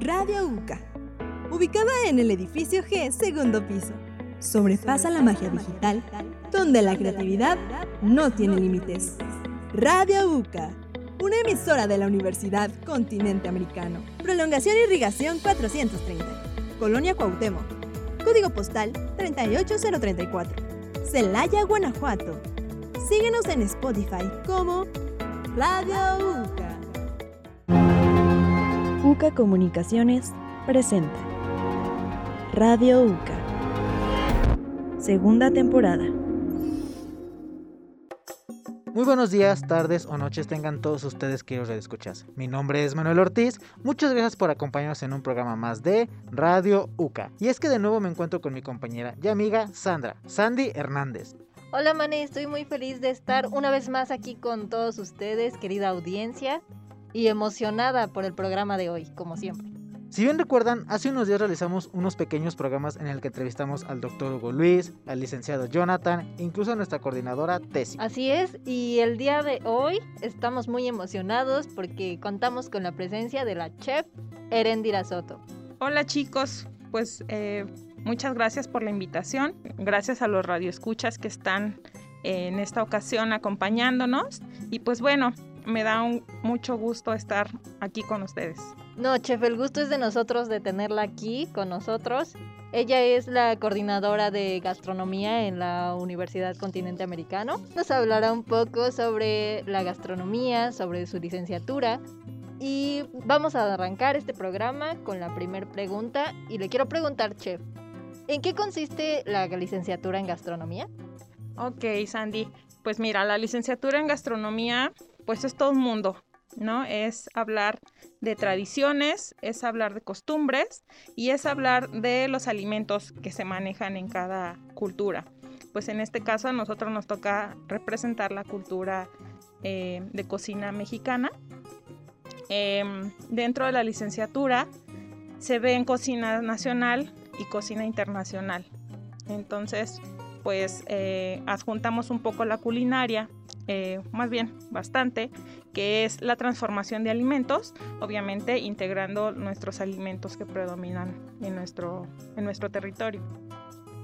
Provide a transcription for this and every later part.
Radio UCA, ubicada en el edificio G, segundo piso. Sobrepasa la magia digital, donde la creatividad no tiene límites. Radio UCA, una emisora de la Universidad Continente Americano. Prolongación Irrigación 430, Colonia Cuauhtémoc. Código postal 38034. Celaya, Guanajuato. Síguenos en Spotify como Radio UCA. UCA Comunicaciones presenta Radio UCA. Segunda temporada. Muy buenos días, tardes o noches tengan todos ustedes que os escuchas. Mi nombre es Manuel Ortiz. Muchas gracias por acompañarnos en un programa más de Radio UCA. Y es que de nuevo me encuentro con mi compañera y amiga Sandra, Sandy Hernández. Hola Mane, estoy muy feliz de estar una vez más aquí con todos ustedes, querida audiencia, y emocionada por el programa de hoy, como siempre. Si bien recuerdan, hace unos días realizamos unos pequeños programas en el que entrevistamos al doctor Hugo Luis, al licenciado Jonathan, incluso a nuestra coordinadora Tessie. Así es, y el día de hoy estamos muy emocionados porque contamos con la presencia de la chef Erendira Soto. Hola chicos, pues eh, Muchas gracias por la invitación. Gracias a los radioescuchas que están en esta ocasión acompañándonos. Y pues bueno, me da mucho gusto estar aquí con ustedes. No, chef, el gusto es de nosotros de tenerla aquí con nosotros. Ella es la coordinadora de gastronomía en la Universidad Continente Americano. Nos hablará un poco sobre la gastronomía, sobre su licenciatura. Y vamos a arrancar este programa con la primera pregunta. Y le quiero preguntar, chef, ¿En qué consiste la licenciatura en gastronomía? Ok, Sandy. Pues mira, la licenciatura en gastronomía, pues es todo un mundo, ¿no? Es hablar de tradiciones, es hablar de costumbres y es hablar de los alimentos que se manejan en cada cultura. Pues en este caso a nosotros nos toca representar la cultura eh, de cocina mexicana. Em, dentro de la licenciatura se ve en cocina nacional y cocina internacional. Entonces, pues eh, adjuntamos un poco la culinaria, eh, más bien bastante, que es la transformación de alimentos, obviamente integrando nuestros alimentos que predominan en nuestro, en nuestro territorio.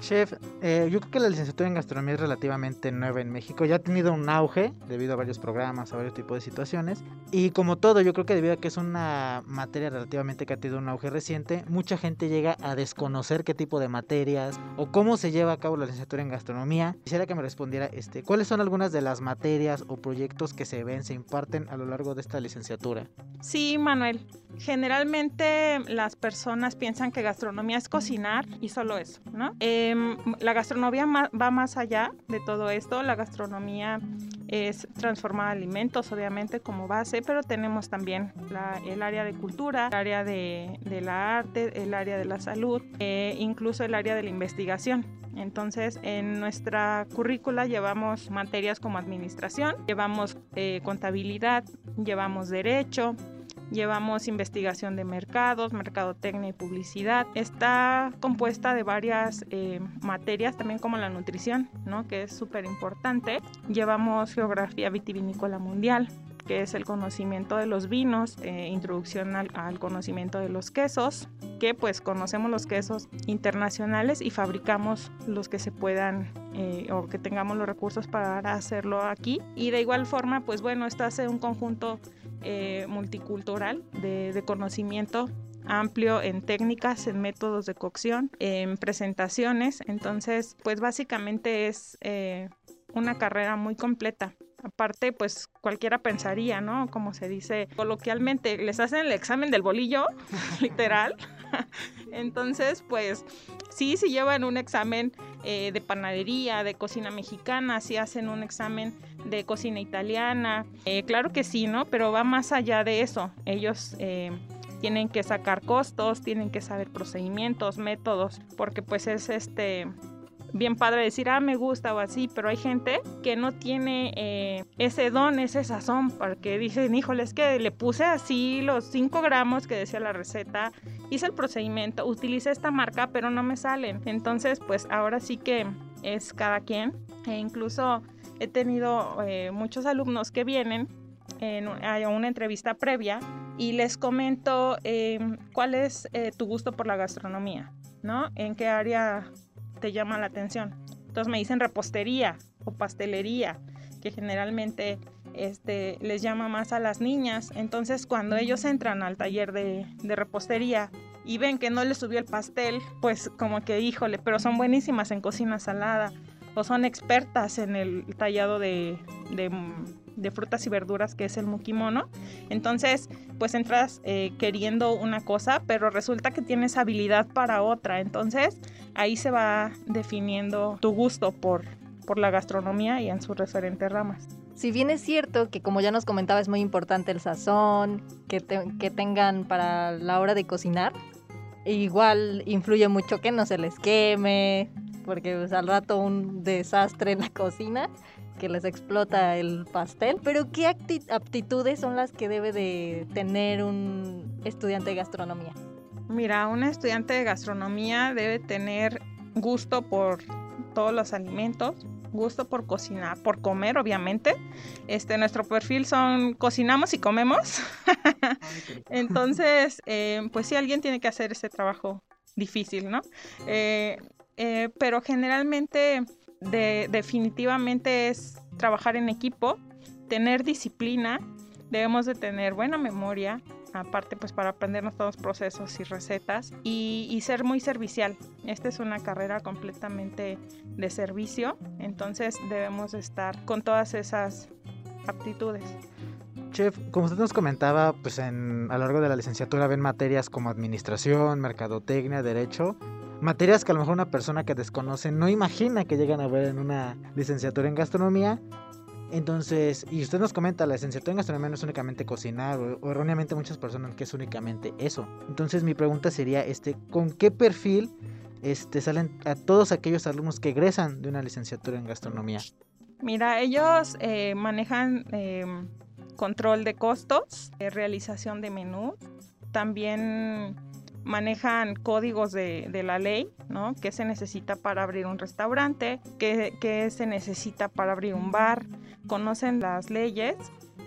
Chef, eh, yo creo que la licenciatura en gastronomía es relativamente nueva en México. Ya ha tenido un auge debido a varios programas, a varios tipos de situaciones. Y como todo, yo creo que debido a que es una materia relativamente que ha tenido un auge reciente, mucha gente llega a desconocer qué tipo de materias o cómo se lleva a cabo la licenciatura en gastronomía. Quisiera que me respondiera este, ¿cuáles son algunas de las materias o proyectos que se ven, se imparten a lo largo de esta licenciatura? Sí, Manuel. Generalmente las personas piensan que gastronomía es cocinar y solo eso, ¿no? Em, la gastronomía va más allá de todo esto. La gastronomía es transformar alimentos, obviamente, como base, pero tenemos también el área de cultura, el área de, la arte, el área de la salud, e incluso el área de la investigación. Entonces, en nuestra currícula llevamos materias como administración, llevamos eh, contabilidad, llevamos derecho, Llevamos investigación de mercados, mercadotecnia y publicidad. Está compuesta de varias eh, materias, también como la nutrición, ¿no? que es súper importante. Llevamos geografía vitivinícola mundial, que es el conocimiento de los vinos, eh, introducción al, conocimiento de los quesos, que pues conocemos los quesos internacionales y fabricamos los que se puedan eh, o que tengamos los recursos para hacerlo aquí. Y de igual forma, pues bueno, esto hace un conjunto eh, multicultural de, conocimiento amplio en técnicas, en métodos de cocción, en presentaciones. Entonces, pues básicamente es eh, una carrera muy completa. Aparte, pues cualquiera pensaría, ¿no? Como se dice coloquialmente, les hacen el examen del bolillo, literal. Entonces, pues sí, si llevan un examen eh, de panadería, de cocina mexicana, si hacen un examen de cocina italiana, eh, claro que sí, ¿no? Pero va más allá de eso. Ellos eh, tienen que sacar costos, tienen que saber procedimientos, métodos, porque pues es este bien padre decir, ah, me gusta o así, pero hay gente que no tiene eh, ese don, ese sazón, porque dicen, híjole, es que le puse así los 5 gramos que decía la receta, hice el procedimiento, utilicé esta marca, pero no me salen. Entonces, pues ahora sí que es cada quien. E incluso he tenido eh, muchos alumnos que vienen en, a una entrevista previa y les comento em, cuál es eh, tu gusto por la gastronomía, ¿no? ¿En qué área te llama la atención? Entonces me dicen repostería o pastelería, que generalmente este, les llama más a las niñas. Entonces cuando ellos entran al taller de, de repostería y ven que no les subió el pastel, pues como que híjole, pero son buenísimas en cocina salada o son expertas en el tallado de, frutas y verduras que es el mukimono. Entonces, pues entras eh, queriendo una cosa, pero resulta que tienes habilidad para otra. Entonces, ahí se va definiendo tu gusto por, la gastronomía y en sus referentes ramas. Si bien es cierto que como ya nos comentaba es muy importante el sazón, que tengan para la hora de cocinar, igual influye mucho que no se les queme, porque pues, al rato un desastre en la cocina que les explota el pastel. Pero ¿qué aptitudes son las que debe de tener un estudiante de gastronomía? Mira, un estudiante de gastronomía debe tener gusto por todos los alimentos, gusto por cocinar, por comer, obviamente. Este, nuestro perfil son cocinamos y comemos. Entonces, eh, pues sí, alguien tiene que hacer ese trabajo difícil, ¿no? Eh, eh, pero generalmente definitivamente es trabajar en equipo, tener disciplina, debemos de tener buena memoria, aparte pues para aprendernos todos los procesos y recetas y, ser muy servicial. Esta es una carrera completamente de servicio, entonces debemos estar con todas esas aptitudes. Chef, como usted nos comentaba, pues en, a lo largo de la licenciatura ven materias como administración, mercadotecnia, derecho, materias que a lo mejor una persona que desconoce no imagina que llegan a ver en una licenciatura en gastronomía. Entonces, y usted nos comenta, la licenciatura en gastronomía no es únicamente cocinar, o, erróneamente muchas personas que es únicamente eso. Entonces, mi pregunta sería, este, ¿con qué perfil este, salen a todos aquellos alumnos que egresan de una licenciatura en gastronomía? Mira, ellos eh, manejan em, control de costos, realización de menú, también manejan códigos de, la ley, ¿no? ¿Qué se necesita para abrir un restaurante? ¿Qué, se necesita para abrir un bar? Conocen las leyes.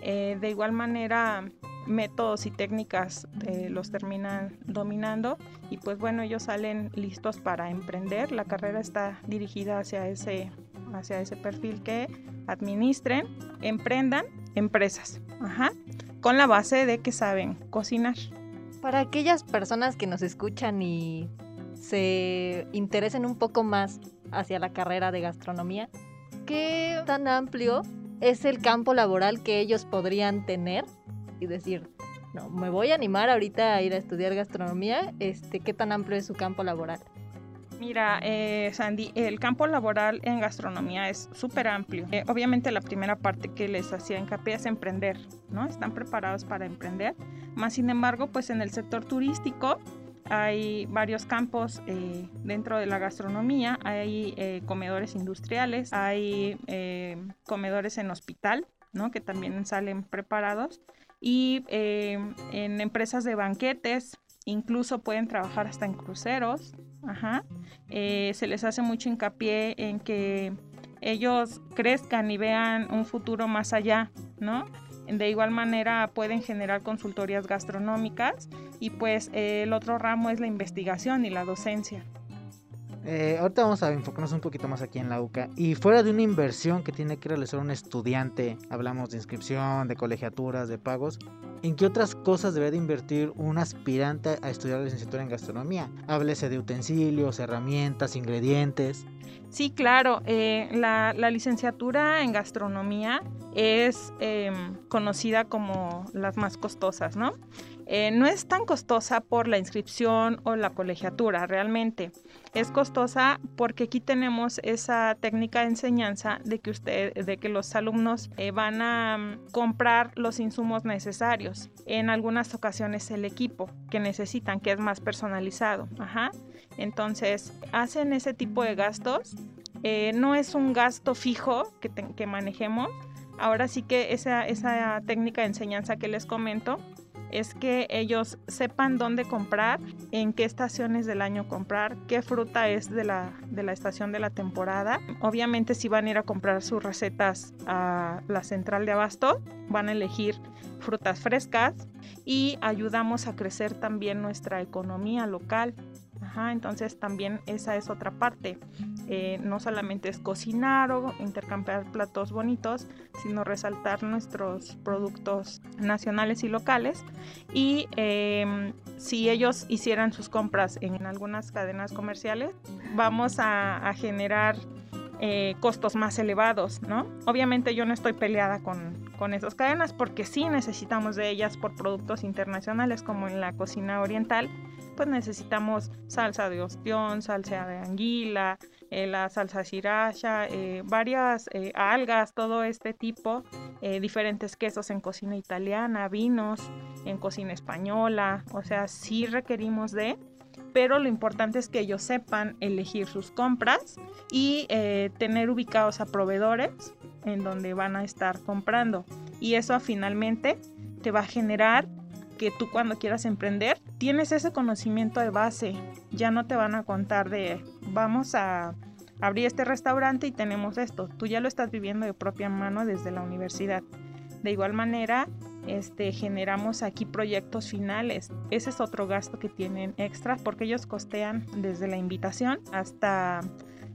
Eh, de igual manera, métodos y técnicas eh, los terminan dominando y pues bueno, ellos salen listos para emprender. La carrera está dirigida hacia ese, hacia ese perfil que administren, emprendan empresas, con la base de que saben cocinar. Para aquellas personas que nos escuchan y se interesen un poco más hacia la carrera de gastronomía, ¿qué tan amplio es el campo laboral que ellos podrían tener? Y decir, no, me voy a animar ahorita a ir a estudiar gastronomía, este, ¿qué tan amplio es su campo laboral? Mira, eh, Sandy, el campo laboral en gastronomía es súper amplio. Eh, obviamente la primera parte que les hacía hincapié es emprender, ¿no? Están preparados para emprender. Más sin embargo, pues en el sector turístico hay varios campos eh, dentro de la gastronomía. Hay comedores industriales, hay comedores en hospital, ¿no? Que también salen preparados. Y en empresas de banquetes, incluso pueden trabajar hasta en cruceros, Ajá. Eh, se les hace mucho hincapié en que ellos crezcan y vean un futuro más allá, ¿no? De igual manera pueden generar consultorías gastronómicas y pues el otro ramo es la investigación y la docencia. Eh, ahorita vamos a enfocarnos un poquito más aquí en la UCA. Y fuera de una inversión que tiene que realizar un estudiante, hablamos de inscripción, de colegiaturas, de pagos, ¿en qué otras cosas debe de invertir un aspirante a estudiar la licenciatura en gastronomía? Háblese de utensilios, herramientas, ingredientes. Sí, claro. Eh, la, licenciatura en gastronomía es em, conocida como las más costosas, ¿no? Eh, no es tan costosa por la inscripción o la colegiatura, realmente. Es costosa porque aquí tenemos esa técnica de enseñanza de que usted, de que los alumnos eh, van a mm, comprar los insumos necesarios. En algunas ocasiones el equipo que necesitan, que es más personalizado. Entonces, hacen ese tipo de gastos. Eh, no es un gasto fijo que, que manejemos. Ahora sí que esa, esa técnica de enseñanza que les comento es que ellos sepan dónde comprar, en qué estaciones del año comprar, qué fruta es de la, de la estación de la temporada. Obviamente si van a ir a comprar sus recetas a la central de abasto, van a elegir frutas frescas y ayudamos a crecer también nuestra economía local. entonces también esa es otra parte. Eh, no solamente es cocinar o intercambiar platos bonitos, sino resaltar nuestros productos nacionales y locales. Y em, si ellos hicieran sus compras en algunas cadenas comerciales, vamos a, generar eh, costos más elevados, ¿no? Obviamente yo no estoy peleada con, con esas cadenas porque sí necesitamos de ellas por productos internacionales como en la cocina oriental, pues necesitamos salsa de ostión, salsa de anguila, eh, la salsa sriracha, eh, varias eh, algas, todo este tipo, diferentes quesos en cocina italiana, vinos en cocina española, o sea, sí requerimos de, pero lo importante es que ellos sepan elegir sus compras y tener ubicados a proveedores en donde van a estar comprando. Y eso finalmente te va a generar que tú cuando quieras emprender tienes ese conocimiento de base. Ya no te van a contar de vamos a abrir este restaurante y tenemos esto. Tú ya lo estás viviendo de propia mano desde la universidad. De igual manera, este, generamos aquí proyectos finales. Ese es otro gasto que tienen extra porque ellos costean desde la invitación hasta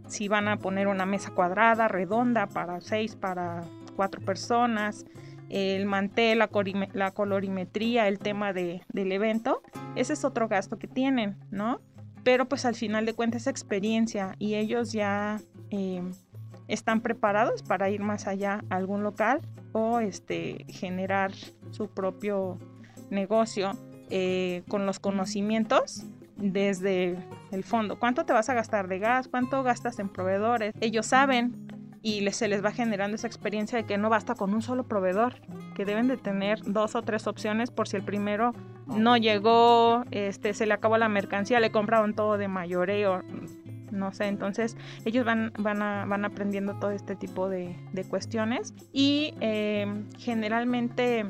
si van a poner una mesa cuadrada, redonda, para seis, para cuatro personas, el mantel, la, colorimetría, el tema del evento, ese es otro gasto que tienen, ¿no? Pero pues al final de cuentas es experiencia y ellos ya eh, están preparados para ir más allá a algún local o este, generar su propio negocio eh, con los conocimientos desde el fondo. ¿Cuánto te vas a gastar de gas? ¿Cuánto gastas en proveedores? Ellos saben y se les va generando esa experiencia de que no basta con un solo proveedor, que deben de tener dos o tres opciones por si el primero no llegó, este, se le acabó la mercancía, le compraron todo de mayoreo, no sé, entonces ellos van, van, van aprendiendo todo este tipo de, cuestiones y eh, generalmente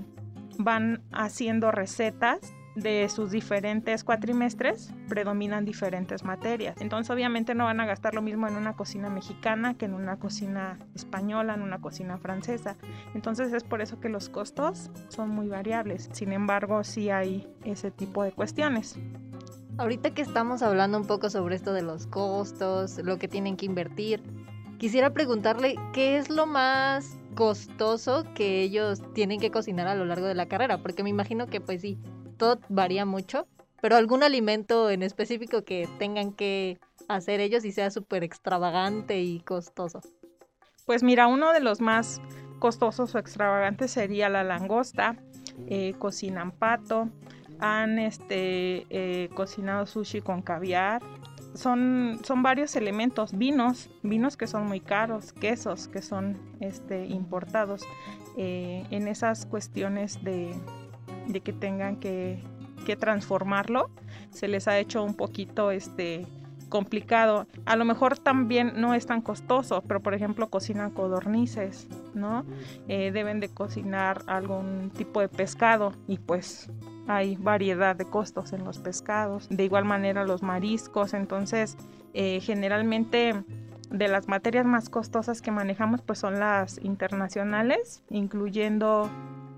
van haciendo recetas de sus diferentes cuatrimestres predominan diferentes materias. Entonces obviamente no van a gastar lo mismo en una cocina mexicana que en una cocina española, en una cocina francesa. Entonces es por eso que los costos son muy variables. Sin embargo, sí hay ese tipo de cuestiones. Ahorita que estamos hablando un poco sobre esto de los costos, lo que tienen que invertir, quisiera preguntarle qué es lo más costoso que ellos tienen que cocinar a lo largo de la carrera, porque me imagino que pues sí, todo varía mucho, pero algún alimento en específico que tengan que hacer ellos y sea súper extravagante y costoso. Pues mira, uno de los más costosos o extravagantes sería la langosta. Eh, cocinan pato, han este, eh, cocinado sushi con caviar. Son, son varios elementos, vinos, vinos que son muy caros, quesos que son este, importados. Eh, en esas cuestiones de, de que tengan que, transformarlo, se les ha hecho un poquito este complicado. A lo mejor también no es tan costoso, pero por ejemplo cocinan codornices, ¿no? Eh, deben de cocinar algún tipo de pescado y pues hay variedad de costos en los pescados. De igual manera los mariscos, entonces eh, generalmente de las materias más costosas que manejamos pues son las internacionales, incluyendo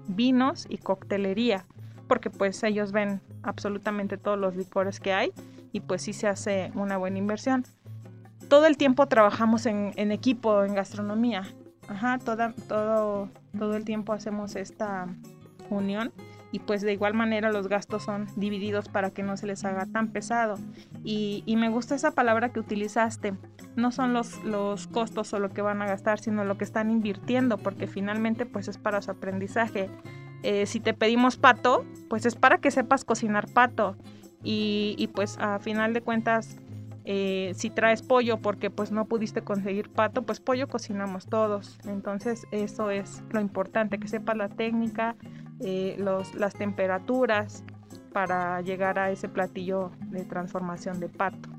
vinos y coctelería, porque pues ellos ven absolutamente todos los licores que hay y pues sí se hace una buena inversión. Todo el tiempo trabajamos en, equipo, en gastronomía. Ajá, toda, todo, todo el tiempo hacemos esta unión y pues de igual manera los gastos son divididos para que no se les haga tan pesado. Y, me gusta esa palabra que utilizaste, no son los, los costos o lo que van a gastar, sino lo que están invirtiendo, porque finalmente pues es para su aprendizaje. Eh, si te pedimos pato, pues es para que sepas cocinar pato. Y, y pues a final de cuentas, eh, si traes pollo porque pues no pudiste conseguir pato, pues pollo cocinamos todos. Entonces eso es lo importante, que sepas la técnica, eh, los, las temperaturas para llegar a ese platillo de transformación de pato.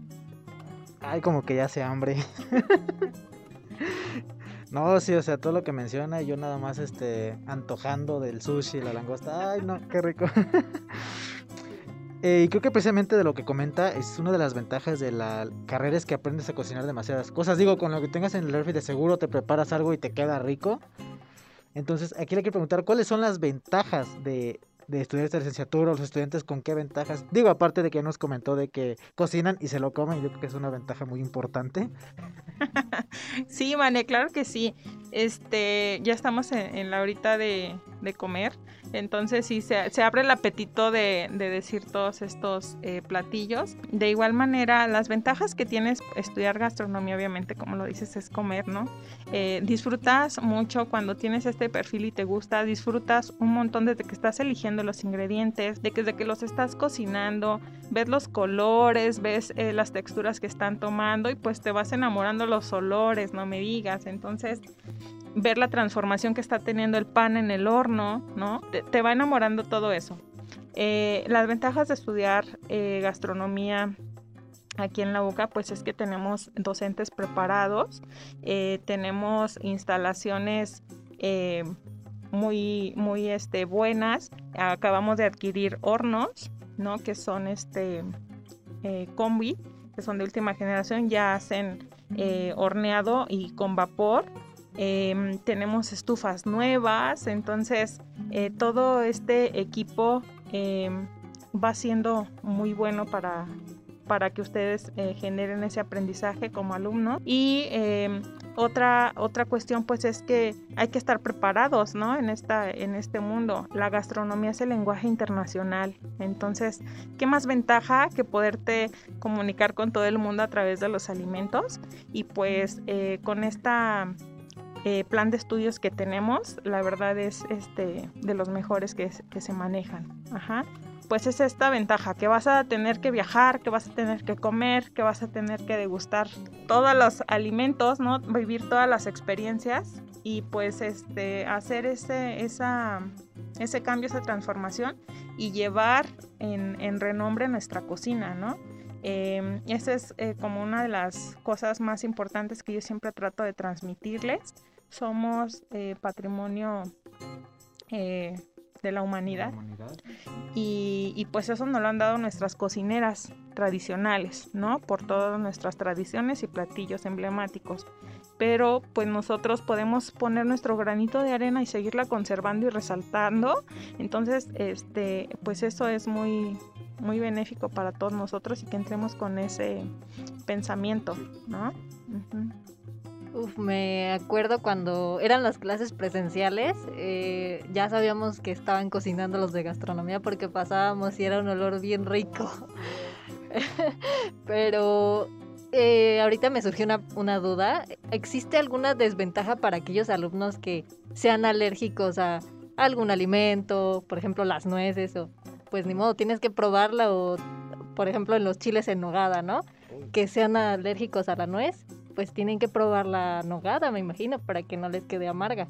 Ay, como que ya se hambre. No, sí, o sea, todo lo que menciona, yo nada más este antojando del sushi, la langosta. Ay, no, qué rico. Eh, y creo que precisamente de lo que comenta es una de las ventajas de la carrera es que aprendes a cocinar demasiadas cosas. Digo, con lo que tengas en el refri de seguro te preparas algo y te queda rico. Entonces, aquí le quiero preguntar, ¿cuáles son las ventajas de, de estudiar esta licenciatura, los estudiantes con qué ventajas. Digo, aparte de que nos comentó de que cocinan y se lo comen, yo creo que es una ventaja muy importante. sí, Mane, claro que sí. Este, ya estamos en, la horita de, de comer. Entonces sí, se, abre el apetito de, decir todos estos eh, platillos. De igual manera, las ventajas que tienes estudiar gastronomía, obviamente, como lo dices, es comer, ¿no? Eh, disfrutas mucho cuando tienes este perfil y te gusta, disfrutas un montón desde que estás eligiendo los ingredientes, de que desde que los estás cocinando, ves los colores, ves eh, las texturas que están tomando y pues te vas enamorando los olores, no me digas. Entonces, ver la transformación que está teniendo el pan en el horno, ¿no? Te, va enamorando todo eso. Eh, las ventajas de estudiar eh, gastronomía aquí en la UCA, pues es que tenemos docentes preparados, eh, tenemos instalaciones muy, muy este, buenas. Acabamos de adquirir hornos, ¿no? Que son este combi, que son de última generación, ya hacen horneado y con vapor Em, tenemos estufas nuevas, entonces eh, todo este equipo em, va siendo muy bueno para, para que ustedes eh, generen ese aprendizaje como alumnos. Y em, otra, otra cuestión pues es que hay que estar preparados ¿no? en, esta, en este mundo. La gastronomía es el lenguaje internacional. Entonces, ¿qué más ventaja que poderte comunicar con todo el mundo a través de los alimentos? Y pues eh, con esta eh, plan de estudios que tenemos, la verdad es este de los mejores que, se manejan. Ajá. Pues es esta ventaja, que vas a tener que viajar, que vas a tener que comer, que vas a tener que degustar todos los alimentos, ¿no? Vivir todas las experiencias y pues este hacer ese, esa, ese cambio, esa transformación y llevar en, en renombre nuestra cocina, ¿no? Eh, esa es eh, como una de las cosas más importantes que yo siempre trato de transmitirles. Somos eh, patrimonio eh, de la humanidad. Y, y, pues eso nos lo han dado nuestras cocineras tradicionales, ¿no? Por todas nuestras tradiciones y platillos emblemáticos. Pero pues nosotros podemos poner nuestro granito de arena y seguirla conservando y resaltando. Entonces, este, pues eso es muy, muy benéfico para todos nosotros y que entremos con ese pensamiento, ¿no? Uf, me acuerdo cuando eran las clases presenciales, eh, ya sabíamos que estaban cocinando los de gastronomía porque pasábamos y era un olor bien rico. Pero eh, ahorita me surgió una, una, duda. ¿Existe alguna desventaja para aquellos alumnos que sean alérgicos a algún alimento, por ejemplo las nueces o pues ni modo, tienes que probarla o, por ejemplo, en los chiles en nogada, ¿no? Que sean alérgicos a la nuez, pues tienen que probar la nogada, me imagino, para que no les quede amarga.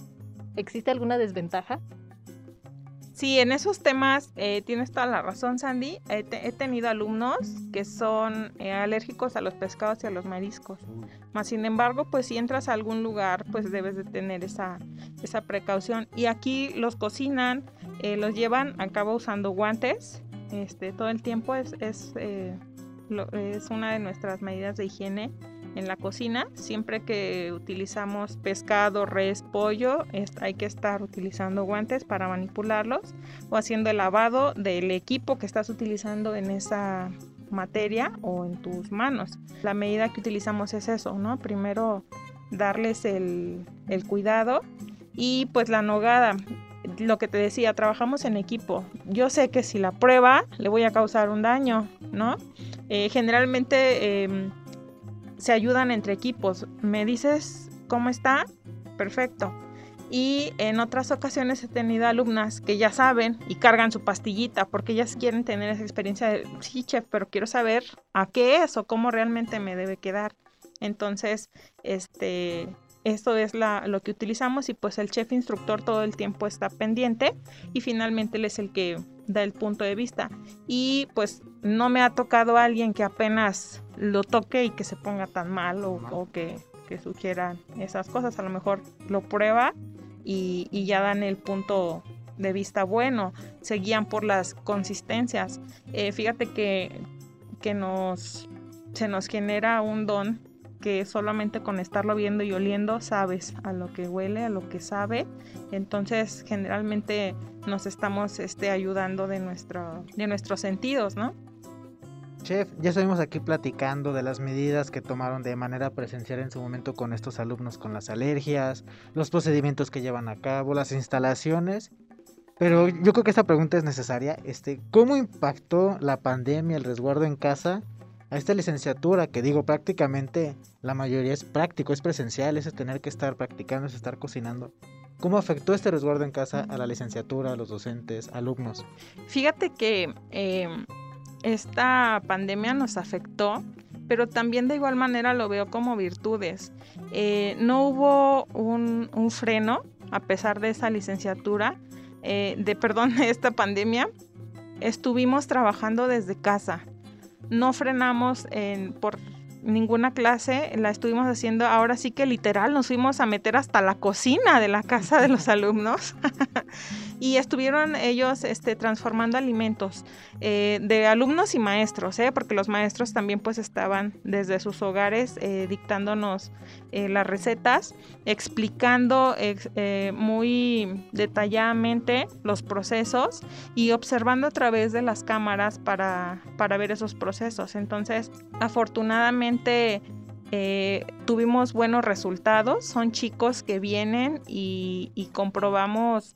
¿Existe alguna desventaja? Sí, en esos temas eh, tienes toda la razón, Sandy. he tenido alumnos que son eh, alérgicos a los pescados y a los mariscos. Más sin embargo, pues si entras a algún lugar, pues debes de tener esa, esa precaución. Y aquí los cocinan, eh, los llevan a cabo usando guantes. Este, todo el tiempo es, es, es una de nuestras medidas de higiene en la cocina. Siempre que utilizamos pescado, res, pollo, hay que estar utilizando guantes para manipularlos o haciendo el lavado del equipo que estás utilizando en esa materia o en tus manos. La medida que utilizamos es eso, ¿no? Primero darles el, cuidado y pues la nogada lo que te decía, trabajamos en equipo. Yo sé que si la prueba le voy a causar un daño, ¿no? Eh, generalmente em, se ayudan entre equipos. ¿Me dices cómo está? Perfecto. Y en otras ocasiones he tenido alumnas que ya saben y cargan su pastillita porque ellas quieren tener esa experiencia de, sí, chef, pero quiero saber a qué es o cómo realmente me debe quedar. Entonces, este, esto es la, lo que utilizamos y pues el chef instructor todo el tiempo está pendiente y finalmente él es el que da el punto de vista. Y pues no me ha tocado alguien que apenas lo toque y que se ponga tan mal o, que que sugieran esas cosas. A lo mejor lo prueba y, y ya dan el punto de vista bueno, se guían por las consistencias. Eh, fíjate que, que nos, se nos genera un don que solamente con estarlo viendo y oliendo sabes a lo que huele, a lo que sabe. Entonces generalmente nos estamos este, ayudando de, nuestro, de nuestros sentidos, ¿no? Chef, ya estuvimos aquí platicando de las medidas que tomaron de manera presencial en su momento con estos alumnos con las alergias, los procedimientos que llevan a cabo, las instalaciones pero yo creo que esta pregunta es necesaria. Este, ¿Cómo impactó la pandemia, el resguardo en casa a esta licenciatura? Que digo, prácticamente la mayoría es práctico, es presencial, es tener que estar practicando, es estar cocinando. ¿Cómo afectó este resguardo en casa a la licenciatura, a los docentes, alumnos? Fíjate que em, esta pandemia nos afectó, pero también de igual manera lo veo como virtudes. Eh, no hubo un, freno a pesar de esa licenciatura eh, de, perdón, esta pandemia, estuvimos trabajando desde casa. No frenamos en, por ninguna clase, la estuvimos haciendo, ahora sí que literal, nos fuimos a meter hasta la cocina de la casa de los alumnos y estuvieron ellos este, transformando alimentos eh, de alumnos y maestros, ¿eh? porque los maestros también pues estaban desde sus hogares eh, dictándonos las recetas, explicando muy detalladamente los procesos y observando a través de las cámaras para, para ver esos procesos. Entonces, afortunadamente... tuvimos buenos resultados. Son chicos que vienen y comprobamos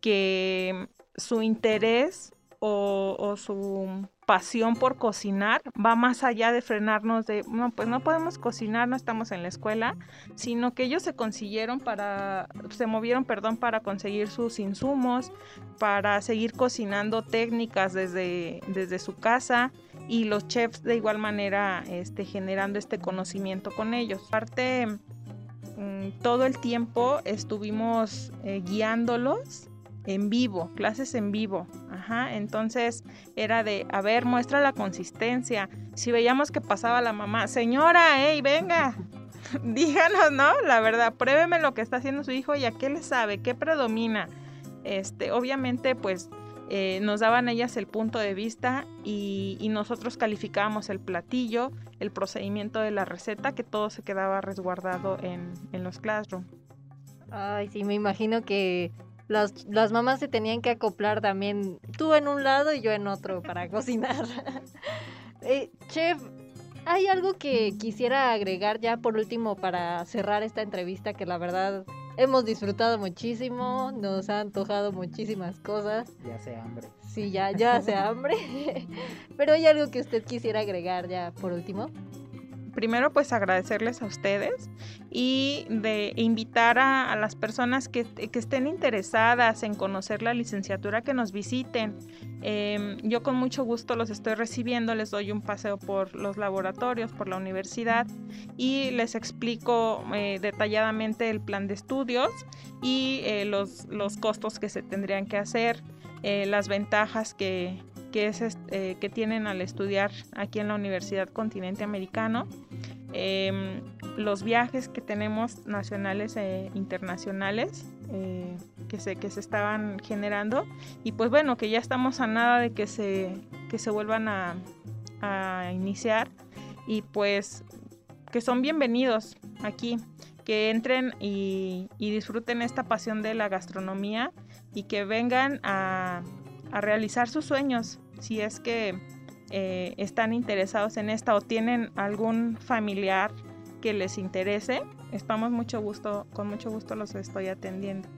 que su interés o, su pasión por cocinar va más allá de frenarnos de, no, pues no podemos cocinar, no estamos en la escuela, sino que ellos se consiguieron para, se movieron, perdón, para conseguir sus insumos, para seguir cocinando técnicas desde, desde su casa y los chefs de igual manera este, generando este conocimiento con ellos. Aparte, mm, todo el tiempo estuvimos eh, guiándolos en vivo, clases en vivo. Ajá, entonces era de, a ver, muestra la consistencia. Si veíamos que pasaba la mamá, señora, hey, venga, díganos, ¿no? La verdad, pruébeme lo que está haciendo su hijo y a qué le sabe, qué predomina. Este, obviamente, pues eh, nos daban ellas el punto de vista y, nosotros calificábamos el platillo, el procedimiento de la receta, que todo se quedaba resguardado en, en los classroom. Ay, sí, me imagino que las, las mamás se tenían que acoplar también, tú en un lado y yo en otro para cocinar. Eh, chef, ¿hay algo que quisiera agregar ya por último para cerrar esta entrevista que la verdad hemos disfrutado muchísimo, nos ha antojado muchísimas cosas. Ya hace hambre. Sí, ya, ya hace hambre. Pero hay algo que usted quisiera agregar ya por último primero pues agradecerles a ustedes y de invitar a, las personas que, estén interesadas en conocer la licenciatura que nos visiten. Em, yo con mucho gusto los estoy recibiendo, les doy un paseo por los laboratorios, por la universidad y les explico eh, detalladamente el plan de estudios y eh, los, los costos que se tendrían que hacer, eh, las ventajas que, que, que tienen al estudiar aquí en la Universidad Continente Americano, em, los viajes que tenemos nacionales e internacionales eh, que, se, que se estaban generando. Y pues bueno, que ya estamos a nada de que se, que se vuelvan a, a iniciar. Y pues que son bienvenidos aquí, que entren y, y disfruten esta pasión de la gastronomía y que vengan a a realizar sus sueños, si es que eh, están interesados en esta o tienen algún familiar que les interese, estamos mucho gusto, con mucho gusto los estoy atendiendo.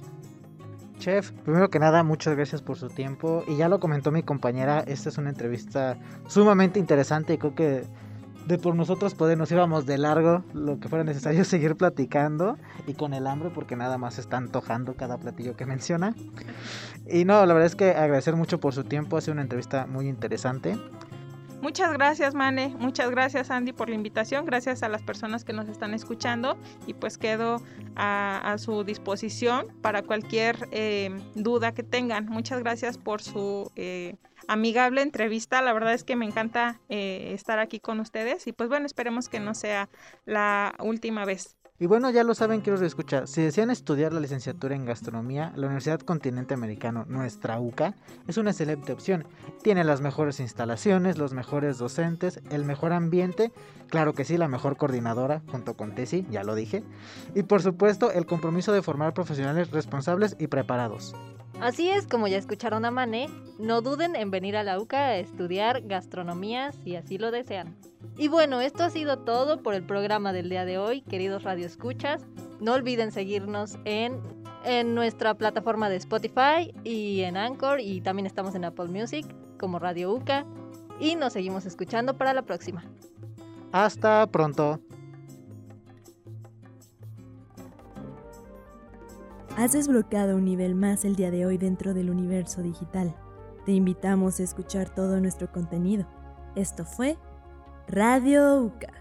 Chef, primero que nada, muchas gracias por su tiempo. Y ya lo comentó mi compañera, esta es una entrevista sumamente interesante y creo que de por nosotros poder nos íbamos de largo lo que fuera necesario seguir platicando y con el hambre porque nada más está antojando cada platillo que menciona. Y no, la verdad es que agradecer mucho por su tiempo, ha sido una entrevista muy interesante. Muchas gracias, Mane. Muchas gracias, Andy, por la invitación. Gracias a las personas que nos están escuchando. Y pues quedo a, su disposición para cualquier eh, duda que tengan. Muchas gracias por su eh, amigable entrevista. La verdad es que me encanta eh, estar aquí con ustedes. Y pues bueno, esperemos que no sea la última vez. Y bueno, ya lo saben, quiero escuchar. Si desean estudiar la licenciatura en gastronomía, la Universidad Continente Americano, nuestra UCA, es una excelente opción. Tiene las mejores instalaciones, los mejores docentes, el mejor ambiente, claro que sí, la mejor coordinadora, junto con Tesi, ya lo dije. Y por supuesto, el compromiso de formar profesionales responsables y preparados. Así es, como ya escucharon a Mane, no duden en venir a la UCA a estudiar gastronomía si así lo desean. Y bueno, esto ha sido todo por el programa del día de hoy, queridos radioescuchas. No olviden seguirnos en, en nuestra plataforma de Spotify y en Anchor y también estamos en Apple Music como Radio UCA. Y nos seguimos escuchando para la próxima. Hasta pronto. Has desbloqueado un nivel más el día de hoy dentro del universo digital. Te invitamos a escuchar todo nuestro contenido. Esto fue Radio UCA.